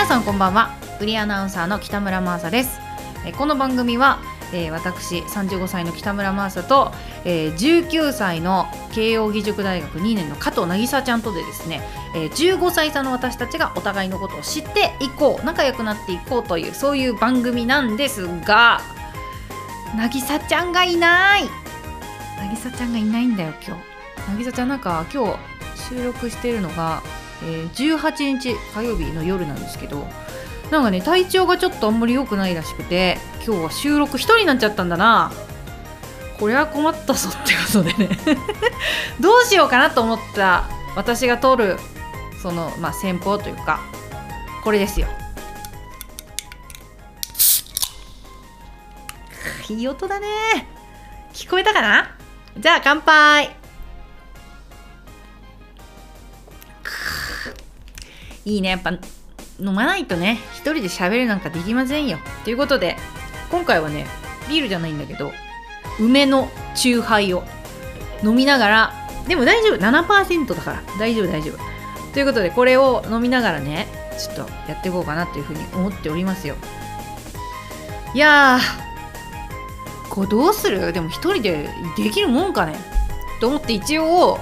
皆さんこんばんは。フリーアナウンサーの北村真麻です。えーこの番組は、えー私35歳の北村真麻と、えー19歳の慶應義塾大学2年の加藤渚ちゃんとでですね、えー15歳差の私たちがお互いのことを知っていこう仲良くなっていこうというそういう番組なんですが渚ちゃんがいない。渚ちゃんがいないんだよ今日。渚ちゃんなんか今日収録してるのが、えー18日火曜日の夜なんですけどなんかね体調がちょっとあんまり良くないらしくて今日は収録一人になっちゃったんだな。これは困ったぞってことでね。どうしようかなと思った私が撮るそのまあ先方というかこれですよ。いい音だね。聞こえたかな？じゃあ乾杯。いいね。やっぱ飲まないとね一人で喋るなんかできませんよ。ということで今回はねビールじゃないんだけど梅の酎ハイを飲みながらでも大丈夫7%だから。大丈夫大丈夫。ということでこれを飲みながらねちょっとやっていこうかなというふうに思っておりますよ。いやこれどうする？でも一人でできるもんかね？と思って一応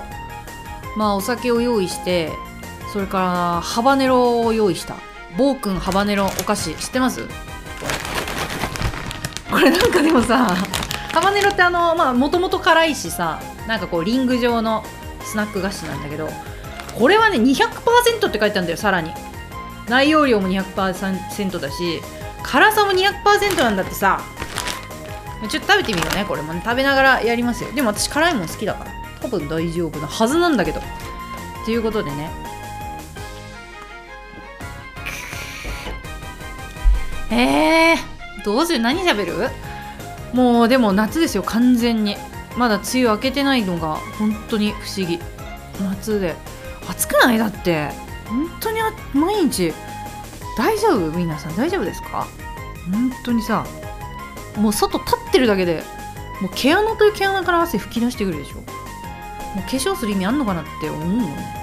まあお酒を用意してそれからハバネロを用意した。暴君ハバネロお菓子知ってます？これなんかでもさハバネロってあのまあもともと辛いしさなんかこうリング状のスナック菓子なんだけどこれはね200%って書いてあるんだよさらに。内容量も200%だし辛さも200%なんだってさ。ちょっと食べてみようねこれもね。食べながらやりますよ。でも私辛いもん好きだから。多分大丈夫なはずなんだけど。ということでね。えー、どうする？何喋る？もうでも夏ですよ完全に。まだ梅雨明けてないのが本当に不思議。夏で。暑くない？だって。本当に毎日。大丈夫？皆さん大丈夫ですか？本当にさ。もう外立ってるだけで。もう毛穴という毛穴から汗吹き出してくるでしょ。もう化粧する意味あんのかなって思うもんね。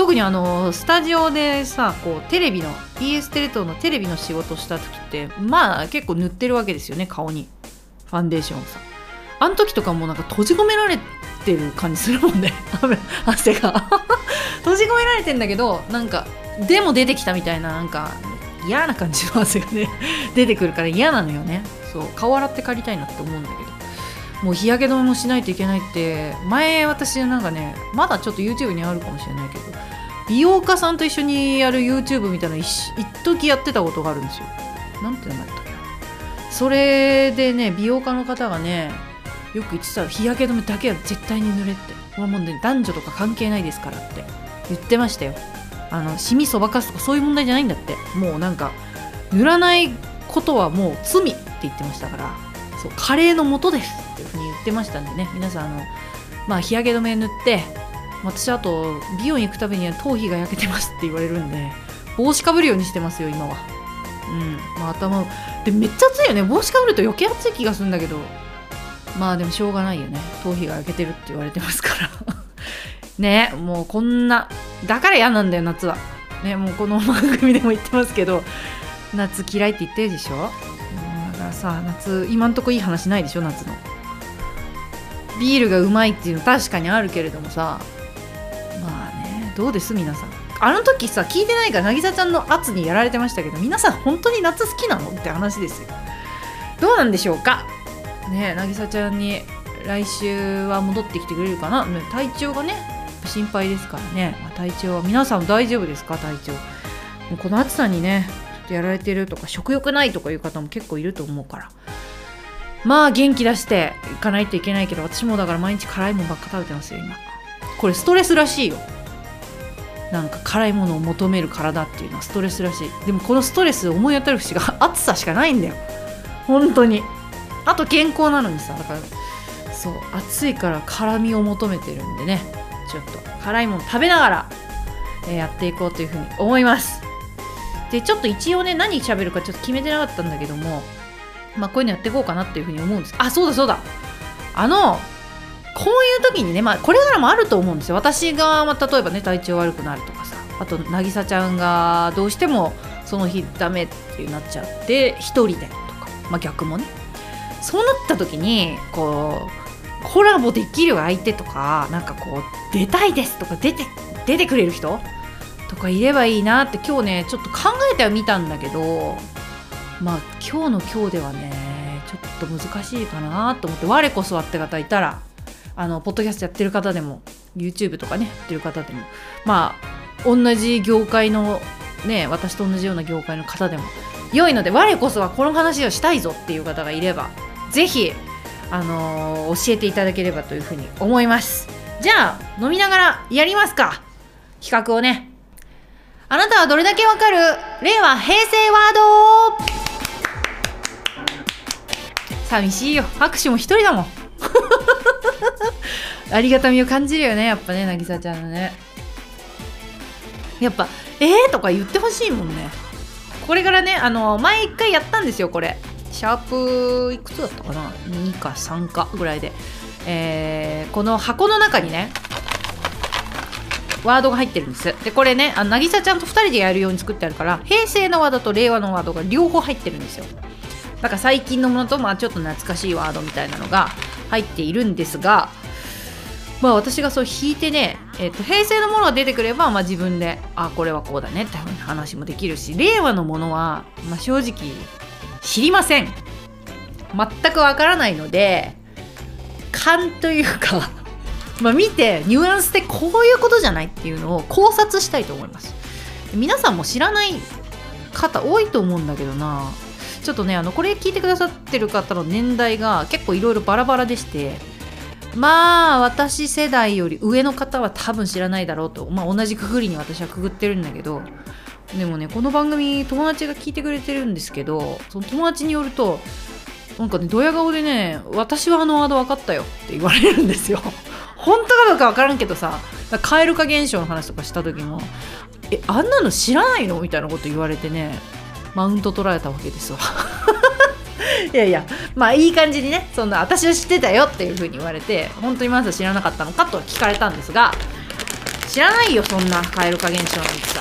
特にあのスタジオでさこうテレビの BS テレ東のテレビの仕事した時ってまあ結構塗ってるわけですよね顔に。ファンデーションをさ。あの時とかもなんか閉じ込められてる感じするもんね。汗が。閉じ込められてんだけどなんかでも出てきたみたいななんか嫌な感じの汗がね出てくるから嫌なのよね。そう顔洗って帰りたいなって思うんだけど。もう日焼け止めもしないといけないって前私なんかねまだちょっと YouTube にあるかもしれないけど美容家さんと一緒にやる YouTube みたいなの一時やってたことがあるんですよ。なんて名前だったっけそれでね美容家の方がねよく言ってた日焼け止めだけは絶対に塗れって。これもうね男女とか関係ないですからって言ってましたよ。あのシミそばかすとかそういう問題じゃないんだって。もうなんか塗らないことはもう罪って言ってましたから。そうカレーの元です。っていうふうに言ってましたんでね。皆さんあのまあ日焼け止め塗って私あと美容院行くたびには頭皮が焼けてますって言われるんで帽子かぶるようにしてますよ今は。うん。まあ頭でめっちゃ暑いよね。帽子かぶると余計暑い気がするんだけど。まあでもしょうがないよね。頭皮が焼けてるって言われてますから。ねもうこんなだから嫌なんだよ夏は。ねもうこの番組でも言ってますけど夏嫌いって言ってるでしょ？からさ夏今んとこいい話ないでしょ夏の。ビールがうまいっていうの確かにあるけれどもさ。まあねどうです皆さん。あの時さ聞いてないから渚ちゃんの圧にやられてましたけど皆さん本当に夏好きなの？って話ですよ。どうなんでしょうか？ねえ渚ちゃんに来週は戻ってきてくれるかな？体調がね心配ですからね、ま体調は皆さん大丈夫ですか？体調。この暑さにねとやられてるとか食欲ないとかいう方も結構いると思うから。まあ元気出していかないといけないけど私もだから毎日辛いもんばっか食べてますよ今。これストレスらしいよ。なんか辛いものを求める体っていうのはストレスらしい。でもこのストレス思い当たる節が 暑さしかないんだよ。本当に。あと健康なのにさだからそう暑いから辛みを求めてるんでね。ちょっと辛いもの食べながら、えーやっていこうというふうに思います。でちょっと一応ね何喋るかちょっと決めてなかったんだけどもまあこういうのやっていこうかなっていうふうに思うんです。あそうだそうだ。あのこういう時にね、まあ、これからもあると思うんですよ。私が、まあ、例えばね体調悪くなるとかさあと渚ちゃんがどうしてもその日ダメってなっちゃって1人でとか、まあ、逆もね。そうなった時にこうコラボできる相手とかなんかこう出たいですとか出て出てくれる人とかいればいいなって今日ねちょっと考えてはみたんだけどまあ今日の今日ではねちょっと難しいかなと思って我こそはって方いたらあのポッドキャストやってる方でも YouTube とかねやってる方でもまあ同じ業界のね私と同じような業界の方でも良いので我こそはこの話をしたいぞっていう方がいればぜひあのー、教えていただければというふうに思います。じゃあ飲みながらやりますか。企画をね。あなたはどれだけわかる？令和平成ワード寂しいよ。拍手も一人だもん。ありがたみを感じるよねやっぱね渚ちゃんのね。やっぱ「えー?」とか言ってほしいもんね。これからねあの前一回やったんですよこれ。シャープいくつだったかな？2か3かぐらいで、えー、この箱の中にねワードが入ってるんです。でこれねあ渚ちゃんと2人でやるように作ってあるから平成のワードと令和のワードが両方入ってるんですよ。だから最近のものとまあちょっと懐かしいワードみたいなのが入っているんですがまあ私がそう引いてね、えーと、平成のものが出てくれば、まあ、自分であこれはこうだねって話もできるし令和のものは、まあ、正直知りません。全くわからないので勘というかまあ見てニュアンスでこういうことじゃないっていうのを考察したいと思います。皆さんも知らない方多いと思うんだけどな。ちょっとねあのこれ聞いてくださってる方の年代が結構いろいろバラバラでして。まあ私世代より上の方は多分知らないだろうと、まあ、同じくぐりに私はくぐってるんだけど。でもねこの番組友達が聞いてくれてるんですけどその友達によるとなんかねドヤ顔でね「私はあのワード分かったよ」って言われるんですよ。本当かどうか分からんけどさ蛙化現象の話とかした時も「えあんなの知らないの?」みたいなこと言われてねマウント取られたわけですわ。いやいやまあいい感じにねそんな私は知ってたよっていう風に言われて本当にまず知らなかったのかと聞かれたんですが知らないよそんな蛙化現象なんてさ。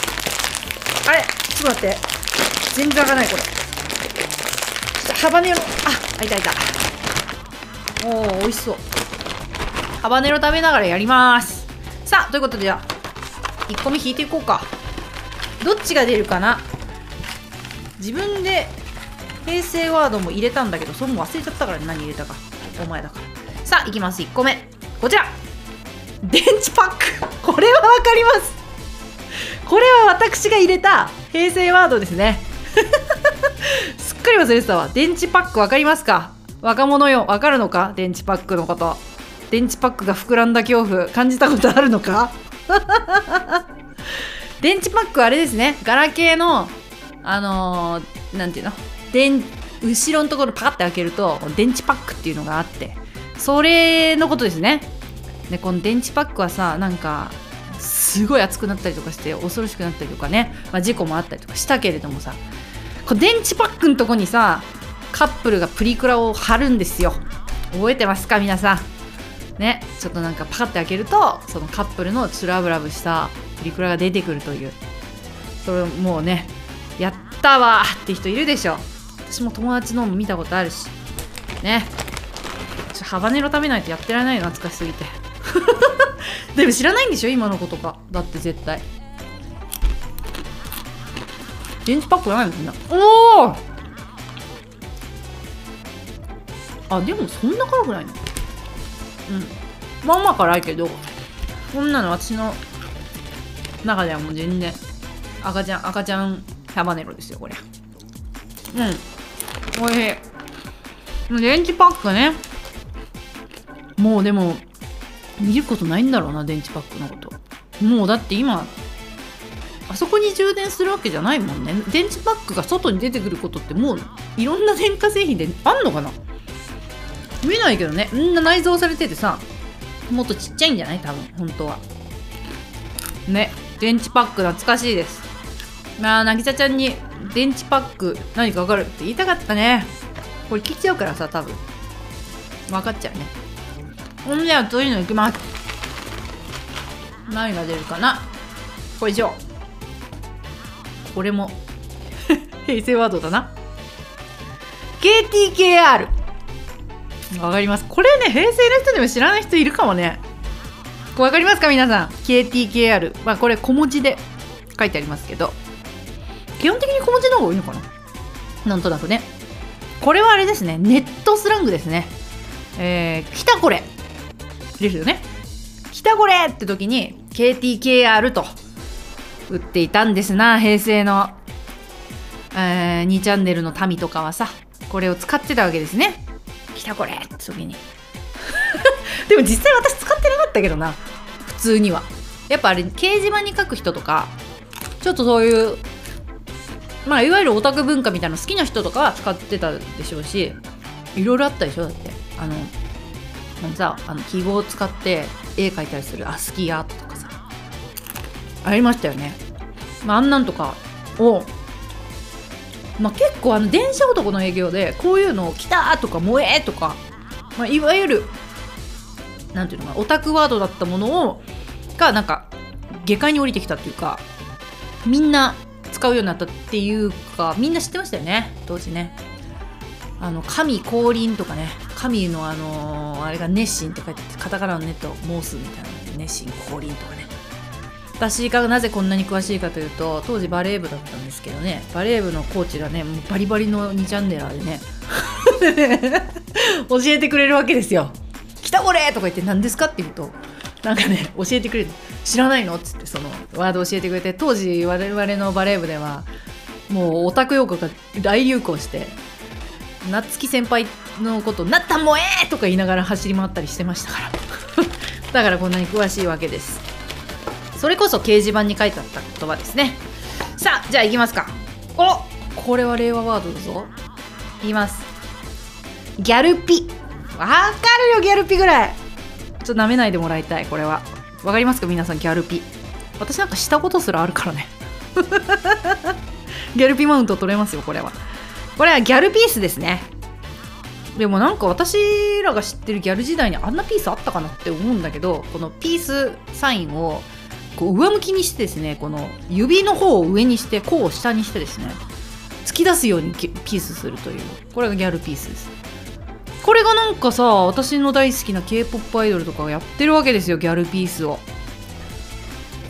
あれちょっと待って。全然開かないこれ。ハバネロあ開いた開いた。おお美味しそう。ハバネロ食べながらやります。さあということでじゃあ1個目引いていこうか。どっちが出るかな。自分で平成ワードも入れたんだけどそれも忘れちゃったから、何入れたか。お前だから。さあいきます。1個目。こちら。電池パック。これは分かります。これは私が入れた。平成ワードですね。すっかり忘れてたわ。電池パック分かりますか？若者よ。分かるのか？電池パックのこと。電池パックが膨らんだ恐怖感じたことあるのか？電池パックはあれですね。ガラケーのあのー、ていうの？電後ろのところパカッて開けると電池パックっていうのがあってそれのことですね。でこの電池パックはさなんかすごい熱くなったりとかして恐ろしくなったりとかね、まあ、事故もあったりとかしたけれどもさ。こ電池パックのとこにさカップルがプリクラを貼るんですよ。覚えてますか？皆さん。ねちょっとなんかパカッて開けるとそのカップルのチュラブラブしたプリクラが出てくるという。それもうねやったわって人いるでしょ。私も友達のも見たことあるし。ね。ちょハバネロ食べないとやってられないよ懐かしすぎて。でも知らないんでしょ今の子とか。だって絶対。電池パックないのみんな。おおあでもそんな辛くないの？うん。まあまあ辛いけどこんなの私の中ではもう全然赤ちゃん赤ちゃんハバネロですよこれ。うん。おいしい。電池パックね。もうでも見ることないんだろうな電池パックのこと。もうだって今あそこに充電するわけじゃないもんね。電池パックが外に出てくることってもういろんな電化製品であんのかな？見ないけどね。みんな内蔵されててさもっとちっちゃいんじゃない？多分本当は。ね。電池パック懐かしいです。まあ渚ちゃんに電池パック何か分かるって言いたかったね。これ切っちゃうからさ多分。分かっちゃうね。ほんではそういうのいきます。何が出るかな？これ以上。これも 平成ワードだな。KTKR わかります。これね平成の人でも知らない人いるかもね。わかりますか皆さん？KTKR まあこれ小文字で書いてありますけど。基本的に小文字の方が多いのかな？なんとなくね。これはあれですね。ネットスラングですね。えー、来たこれ。ですよね。来たこれって時に KTKR と売っていたんですな。平成の、えー、2チャンネルの民とかはさ。これを使ってたわけですね。来たこれ。って時に。でも実際私使ってなかったけどな。普通には。やっぱあれ掲示板に書く人とかちょっとそういうまあいわゆるオタク文化みたいな好きな人とかは使ってたでしょうしいろいろあったでしょだって。あのあのさあの記号を使って絵描いたりするアスキーアートとかさ。ありましたよね、まあ、あんなんとかをまあ、結構あの電車男の営業でこういうのを「来た!」とか「萌え!」とか、まあ、いわゆるなんていうのかオタクワードだったものをがなんか下界に降りてきたっていうかみんな使うようになったっていうかみんな知ってましたよね当時ねあの神降臨とかね神のあのー、あれが熱心って書いてあってカタカナのネット申すみたいな熱心降臨とかね私がなぜこんなに詳しいかというと当時バレー部だったんですけどねバレー部のコーチがねもうバリバリの2チャンネラーでね 教えてくれるわけですよ「来たこれ!」とか言って何ですかって言うとなんかね教えてくれる知らないのっつってそのワード教えてくれて当時我々のバレー部ではもうオタク用語が大流行して夏月先輩のこと「なったもえ!」とか言いながら走り回ったりしてましたから だからこんなに詳しいわけですそれこそ掲示板に書いてあった言葉ですね。さあじゃあいきますか。おこれは令和ワードだぞ。言います。ギャルピ。わかるよギャルピぐらい。ちょっと舐めないでもらいたいこれは。わかりますか皆さんギャルピ。私なんかしたことすらあるからね。ギャルピマウント取れますよこれは。これはギャルピースですね。でもなんか私らが知ってるギャル時代にあんなピースあったかなって思うんだけどこのピースサインをこう上向きにしてですねこの指の方を上にして甲を下にしてですね突き出すようにピースするというこれがギャルピースです。これがなんかさ私の大好きな k p o p アイドルとかがやってるわけですよギャルピースを。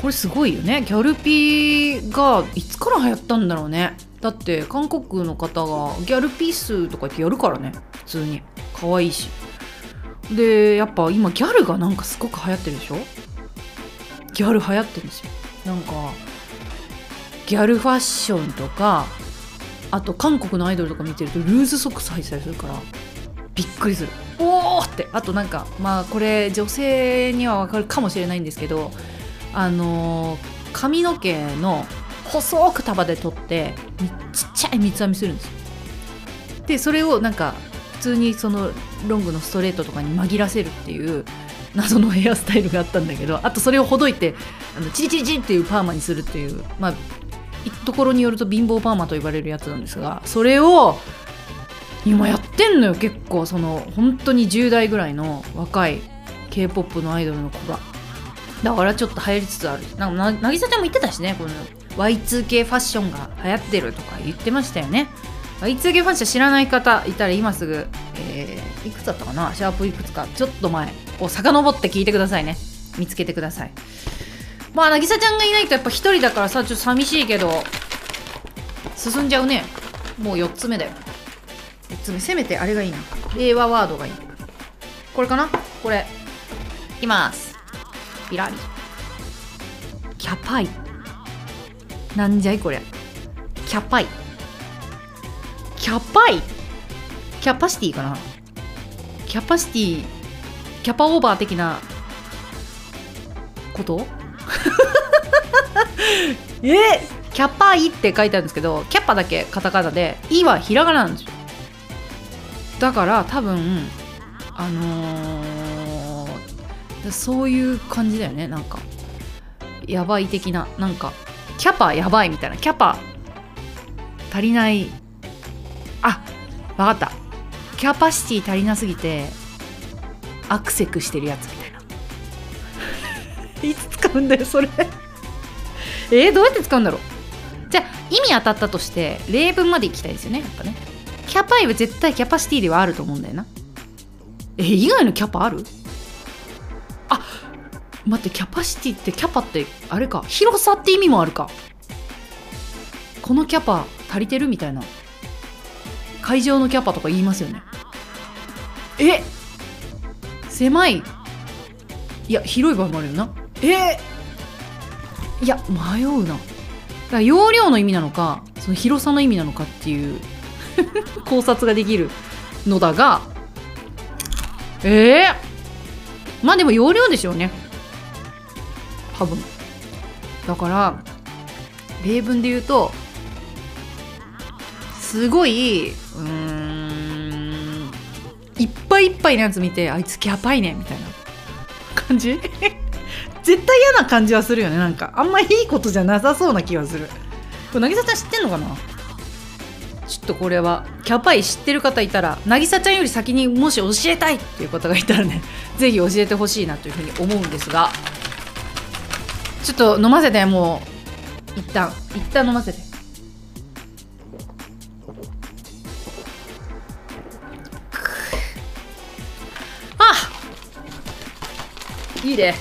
これすごいよね。ギャルピーがいつから流行ったんだろうね。だって韓国の方がギャルピースとか言ってやるからね普通に。可愛いし。でやっぱ今ギャルがなんかすごく流行ってるでしょ？ギャル流行ってるんですよ。なんかギャルファッションとかあと韓国のアイドルとか見てるとルーズソックス履いてたりするからびっくりする。おおって。あとなんかまあこれ女性にはわかるかもしれないんですけどあのー、髪の毛の細く束で取ってちっちゃい三つ編みするんですよ。でそれをなんか普通にそのロングのストレートとかに紛らせるっていう謎のヘアスタイルがあったんだけどあとそれをほどいてあのチリチリチリっていうパーマにするっていうまあところによると貧乏パーマと呼ばれるやつなんですがそれを今やってんのよ結構その本当に10代ぐらいの若い k p o p のアイドルの子が。だからちょっと流行りつつある。なんか渚ちゃんも言ってたしねこの Y2K ファッションが流行ってるとか言ってましたよね。Y2K ファッション知らない方いたら今すぐ、えー、いくつだったかな？シャープいくつか。ちょっと前。を遡って聞いてくださいね。見つけてください。まあ渚ちゃんがいないとやっぱ一人だからさちょっと寂しいけど進んじゃうね。もう4つ目だよ。4つ目。せめてあれがいいな。令和ワードがいい。これかな？これ。いきます。ピラリ。キャパイ。なんじゃいこれキャパイ。キャパイ。キャパシティかな？キャパシティキャパオーバー的なこと？え？キャパイって書いてあるんですけどキャパだけカタカナで「い」はひらがななんですよ。だから多分あのー、そういう感じだよね。なんかやばい的な。なんかキャパやばいみたいな。キャパ足りない。あわかった。キャパシティ足りなすぎてアクセクしてるやつみたいな。いつ使うんだよそれ。えー、どうやって使うんだろう。じゃあ意味当たったとして例文までいきたいですよねやっぱね。キャパイは絶対キャパシティではあると思うんだよな。え以外のキャパある？あ待ってキャパシティってキャパってあれか。広さって意味もあるか。このキャパ足りてるみたいな。会場のキャパとか言いますよね。え狭い。いや広い場合もあるよな。え？いや迷うな。だから容量の意味なのかその広さの意味なのかっていう 考察ができるのだがええ？まあでも容量でしょうね。多分。だから例文で言うとすごいいっぱいいっぱいのやつ見てあいつキャパいねみたいな。感じ？絶対嫌な感じはするよねなんか。あんまいいことじゃなさそうな気がする。これ渚ちゃん知ってんのかな？ちょっとこれはキャパイ知ってる方いたら渚ちゃんより先にもし教えたいっていう方がいたらね ぜひ教えてほしいなというふうに思うんですが。ちょっと飲ませてもう。一旦。一旦飲ませて。いいね。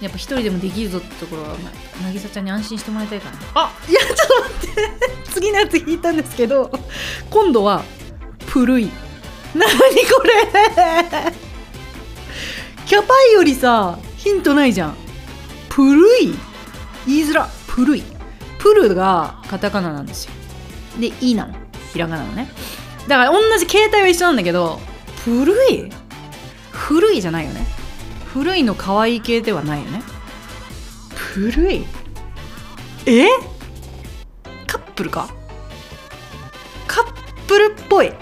やっぱ一人でもできるぞってところは、まあ、渚ちゃんに安心してもらいたいからあいやちょっと待って。次のやつ引いたんですけど今度はプルイ何これ？キャパイよりさヒントないじゃん。プルイ言いづらプルイプルがカタカナなんですよ。で「い」なの。ひらがなのね。だから同じ携帯は一緒なんだけどプルイ古いじゃないよね。古いの可愛い系ではないよね。古い？え？カップルか？カップルっぽい。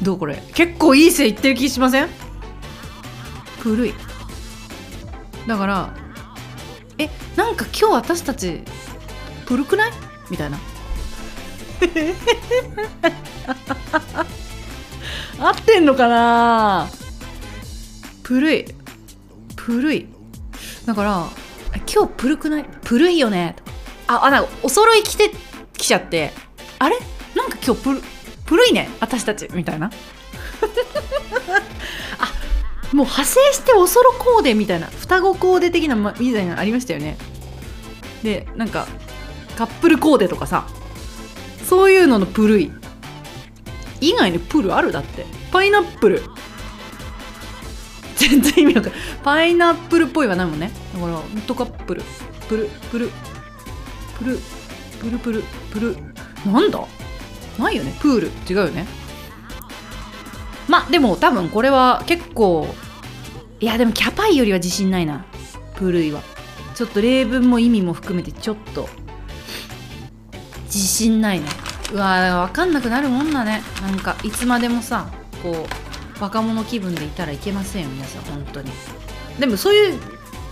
どうこれ？結構いい線いってる気しません？古い。だからえなんか今日私たち古くない？みたいな。合ってんのかな？プルい。プルい。だから今日プルくない？プルいよね。ああなんかお揃い着てきちゃって。あれ？なんか今日プルプルいね。私たち。みたいな。あもう派生しておそろコーデみたいな。双子コーデ的なみたいなのありましたよね。でなんかカップルコーデとかさ。そういうののプルイ。以外にプルある？だって。パイナップル。全然意味わかんない。パイナップルっぽいはないもんね。だからホットカップル。プルプル。プルプルプルプル。なんだ？ないよね。プール。違うよね。まあでも多分これは結構いやでもキャパイよりは自信ないな。プールイは。ちょっと例文も意味も含めてちょっと。自信ないねうわ分かんなくなるもんだね。なんかいつまでもさこう若者気分でいたらいけませんよ皆さん本当に。でもそういう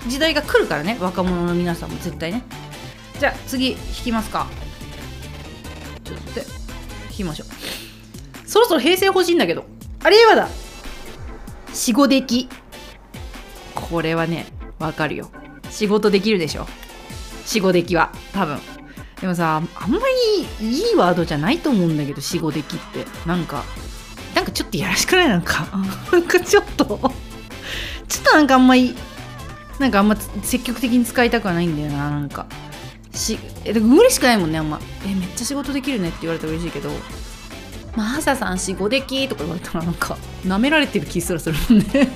時代が来るからね若者の皆さんも絶対ね。じゃあ次引きますか。ちょっと待って引きましょう。そろそろ平成欲しいんだけど。あれはだ。死後でき。これはねわかるよ。仕事できるでしょ。死後できは多分。でもさあんまりいいワードじゃないと思うんだけど死後できって。なんかなんかちょっとやらしくない？なんか。なんかちょっと。ちょっとなんかあんまりなんかあんま積極的に使いたくはないんだよななんか。しえでも嬉しくないもんねあんま。えめっちゃ仕事できるねって言われたら嬉しいけど。マーサさん死後できとか言われたらなんか舐められてる気すらするもんね。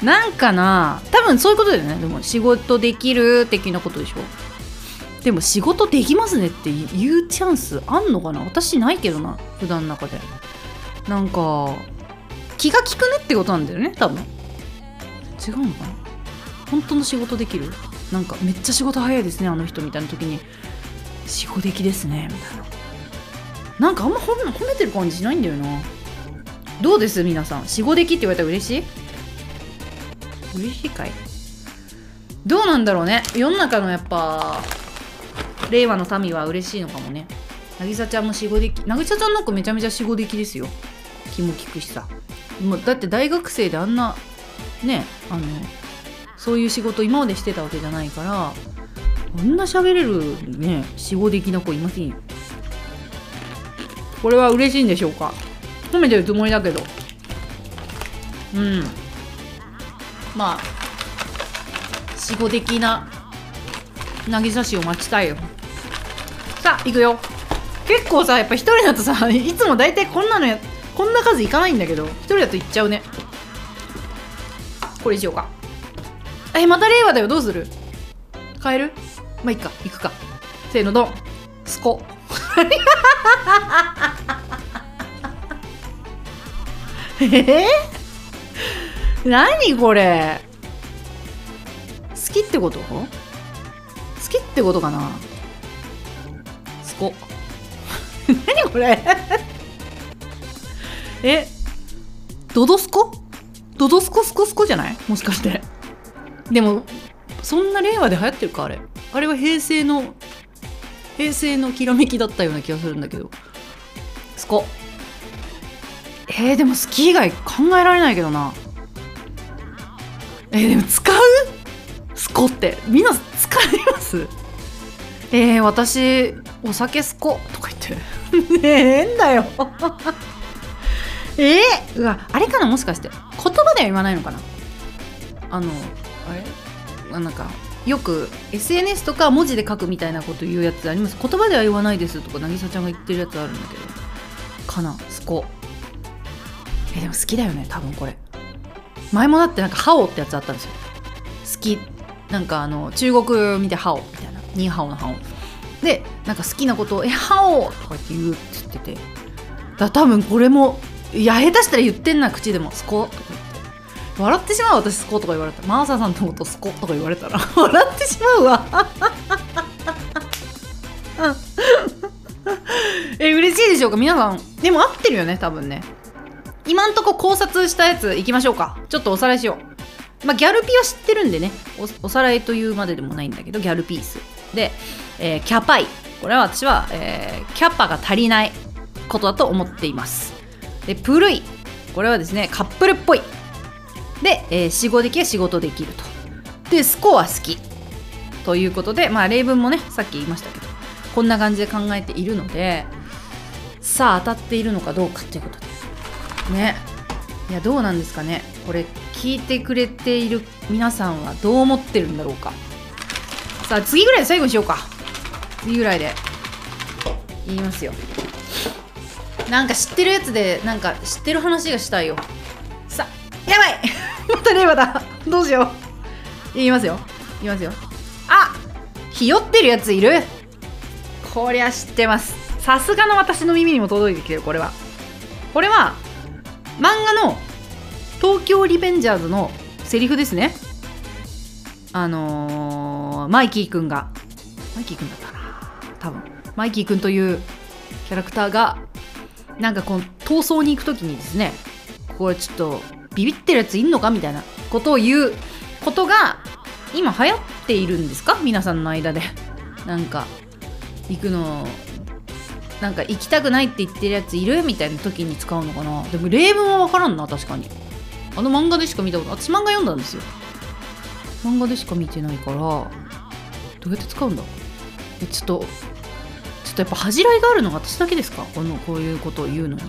なんかな。多分そういうことだよね。でも仕事できる的なことでしょ。でも仕事できますねって言うチャンスあんのかな？私ないけどな普段の中で。なんか気が利くねってことなんだよね多分。違うのかな？本当の仕事できる？なんかめっちゃ仕事早いですねあの人みたいな時に。仕事できですねみたいな。なんかあんま褒め褒めてる感じしないんだよな。どうです？皆さん。仕事できって言われたら嬉しい？嬉しいかい？どうなんだろうね。世の中のやっぱ令和の民は嬉しいのかもね。渚ちゃんも死後でき渚ちゃんなんかめちゃめちゃ死後できですよ。気も利くしさ。もうだって大学生であんなねあのそういう仕事今までしてたわけじゃないからこんな喋れるね死後的な子いませんよ。これは嬉しいんでしょうか。褒めてるつもりだけど。うん。まあ死後的な渚市を待ちたいよ。さあ行くよ。結構さやっぱ一人だとさ いつも大体こんなのやこんな数いかないんだけど一人だと行っちゃうね。これにしようか。えまた令和だよ。どうする？変える？まあいいか。行くか。せーのドン。スコ。え？ー、何これ？好きってこと？好きってことかな？スコ 何これ？え？ドドスコ？ドドスコスコスコじゃない？もしかして。でもそんな令和で流行ってるかあれ。あれは平成の平成のきらめきだったような気がするんだけど。スコ。えー、でも好き以外考えられないけどな。えー、でも使う？スコって。みんな使います？えー、私お酒スコとか言って。ねえ変だよ。え？ー、うわあれかなもしかして。言葉では言わないのかな？あのあれ？あなんかよく SNS とか文字で書くみたいなこと言うやつあります？言葉では言わないですとか渚ちゃんが言ってるやつあるんだけど。かな？スコえでも好きだよね多分これ。前もだってなんかハオってやつあったんですよ。好き。なんかあの中国見てハオみたいな。ニーハオのハオでなんか好きなことを「えハオ!」とかって言うって言っててだ多分これもいや下手したら言ってんな口でも「スコ」とか言って。笑ってしまう私スコとか言われたマーサさんのことスコとか言われたら。笑ってしまうわ。え嬉しいでしょうか？皆さん。でも合ってるよね多分ね。今んとこ考察したやついきましょうか。ちょっとおさらいしよう。まあギャルピは知ってるんでね。おさらいというまででもないんだけどギャルピース。で、えー、キャパイ。これは私は、えー、キャパが足りないことだと思っています。でプルイ。これはですねカップルっぽい。で、えー、仕事できは仕事できると。でスコア好き。ということでまあ例文もねさっき言いましたけどこんな感じで考えているのでさあ当たっているのかどうかということです。ね。いやどうなんですかね。これ聞いてくれている皆さんはどう思ってるんだろうか。さあ次ぐらいで最後にしようか。ぐらいで。言いますよ。なんか知ってるやつでなんか知ってる話がしたいよ。さやばい。また令和だどうしよう。言いますよ。言いますよ。あひよってるやついる。こりゃ知ってます。さすがの私の耳にも届いてきてるこれは。これは漫画の「東京リベンジャーズ」のセリフですね。あのー、マイキーくんが。マイキーくんだった。多分マイキーくんというキャラクターがなんかこの逃走に行く時にですねこれちょっとビビってるやついんのかみたいなことを言うことが今流行っているんですか？皆さんの間で。なんか行くのなんか行きたくないって言ってるやついるみたいな時に使うのかな？でも例文は分からんな確かに。あの漫画でしか見たこと私漫画読んだんですよ。漫画でしか見てないからどうやって使うんだ？ちょっととやっぱ恥じらいがあるのが私だけですか？このこういうことを言うのに。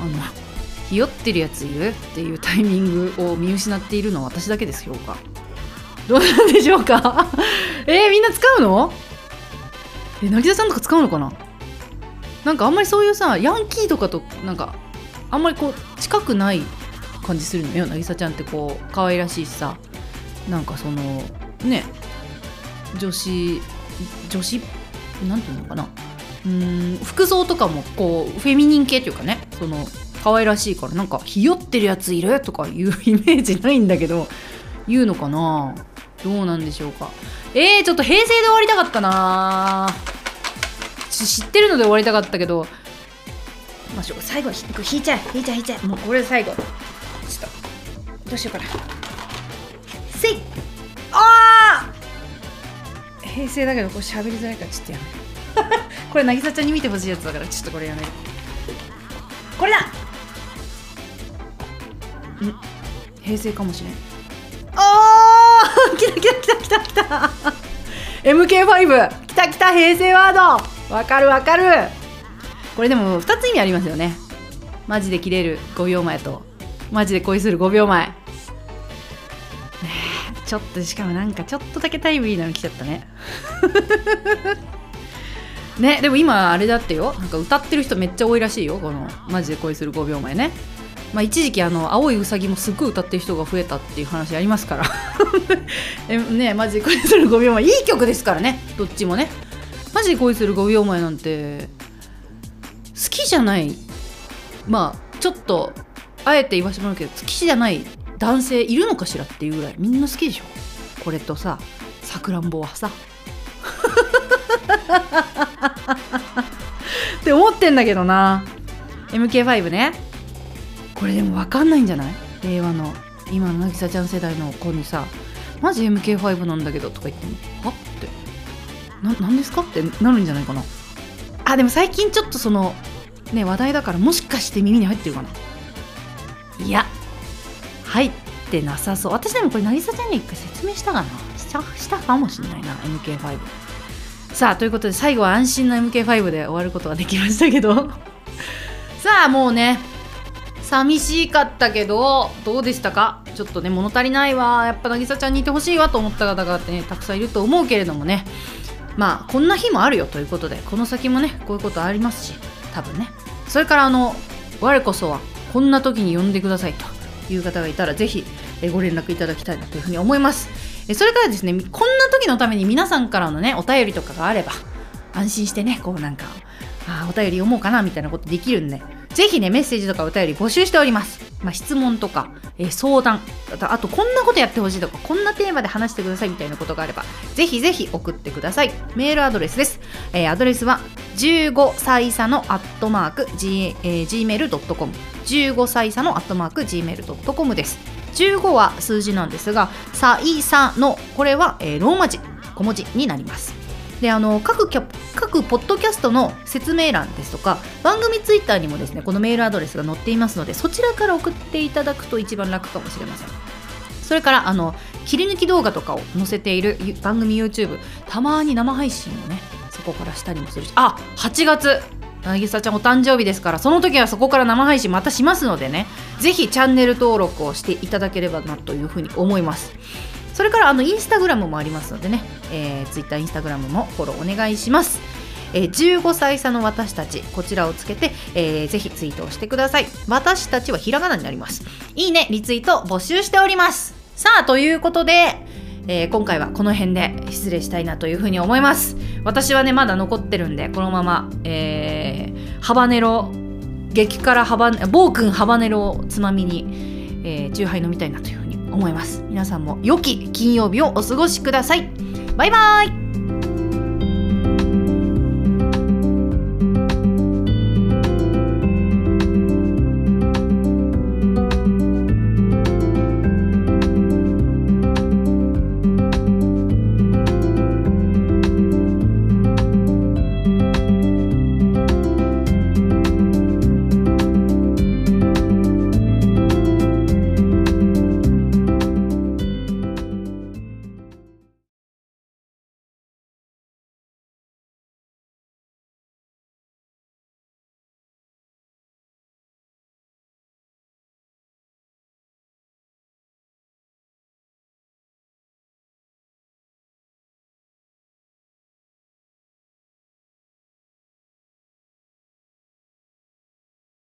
あのひよってるやついるっていうタイミングを見失っているのは私だけですようかどうなんでしょうか？えー、みんな使うの？え渚さんとか使うのかな？なんかあんまりそういうさヤンキーとかとなんかあんまりこう近くない感じするの？よ渚ちゃんってこう可愛らしいしさ。なんかそのね女子女子なんていうのかな。うん服装とかもこうフェミニン系っていうかね。その可愛らしいからなんかひよってるやついるとかいうイメージないんだけど言うのかな。どうなんでしょうか。えー、ちょっと平成で終わりたかったな。知ってるので終わりたかったけど。まあ、最後引いちゃえ引いちゃえ引いちゃえ。もうこれ最後。ちょっとどうしようかな。平成だけどこれ喋りづらいからちょっとやめる これ渚ちゃんに見てほしいやつだからちょっとこれやめる。これだ。ん。平成かもしれん。ああ来た来た来た来た来た。MK5 来た来た平成ワード。わかるわかる。これでも2つ意味ありますよね。マジで切れる5秒前と。マジで恋する5秒前。ちょっとしかもなんかちょっとだけタイムリーなの来ちゃったね。ねでも今あれだってよ。なんか歌ってる人めっちゃ多いらしいよ。この「マジで恋する5秒前ね」まあ、一時期あの青いうさぎもすっごい歌ってる人が増えたっていう話ありますから。えねマジで恋する5秒前。いい曲ですからね。どっちもね。マジで恋する5秒前なんて好きじゃない。まあちょっとあえて言わせてもらうけど好きじゃない男性いるのかしらっていうぐらいみんな好きでしょ？これとささくらんぼはさ。って思ってんだけどな。MK5 ね。これでも分かんないんじゃない？令和の今の渚ちゃん世代の子にさマジ MK5 なんだけどとか言ってもは？って。な何ですか？ってなるんじゃないかな。あでも最近ちょっとそのね話題だからもしかして耳に入ってるかな。いや入ってなさそう。私でもこれ渚ちゃんに一回説明したかな？したしたかもしれないな MK5 さあということで最後は安心な MK5 で終わることができましたけど。さあもうね寂しかったけどどうでしたか？ちょっとね物足りないわ。やっぱ渚ちゃんにいてほしいわと思った方がってねたくさんいると思うけれどもね。まあこんな日もあるよ。ということでこの先もねこういうことありますし多分ね。それからあの我こそはこんな時に呼んでくださいと。いう方がいたらぜひご連絡いただきたいなというふうに思います。それからですねこんな時のために皆さんからのねお便りとかがあれば安心してねこうなんかあお便り読もうかなみたいなことできるんでぜひねメッセージとかお便り募集しております。まあ、質問とか、えー、相談。あとこんなことやってほしいとかこんなテーマで話してくださいみたいなことがあればぜひぜひ送ってください。メールアドレスです、えー、アドレスは15歳差のアットマーク、G えー、gmail.com 15歳差のアットマーク gmail.com です。15は数字なんですが「さいさ」のこれは、えー、ローマ字。小文字になります。であの各キャ各ポッドキャストの説明欄ですとか番組ツイッターにもですねこのメールアドレスが載っていますのでそちらから送っていただくと一番楽かもしれません。それからあの切り抜き動画とかを載せている番組 YouTube たまに生配信をねそこからしたりもするしあ8月渚ちゃんお誕生日ですからその時はそこから生配信またしますのでねぜひチャンネル登録をしていただければなというふうに思います。それからあのインスタグラムもありますのでね、えー、ツイッターインスタグラムもフォローお願いします。えー、15歳差の私たちこちらをつけて、えー、ぜひツイートをしてください。私たちはひらがなになります。いいねリツイート募集しております。さあということでえー、今回はこの辺で失礼したいなというふうに思います。私はねまだ残ってるんでこのまま、えー、ハバネロ激辛ハバネ暴君ハバネロをつまみに、えー、チューハイ飲みたいなというふうに思います。皆さんも良き金曜日をお過ごしください。バイバイ。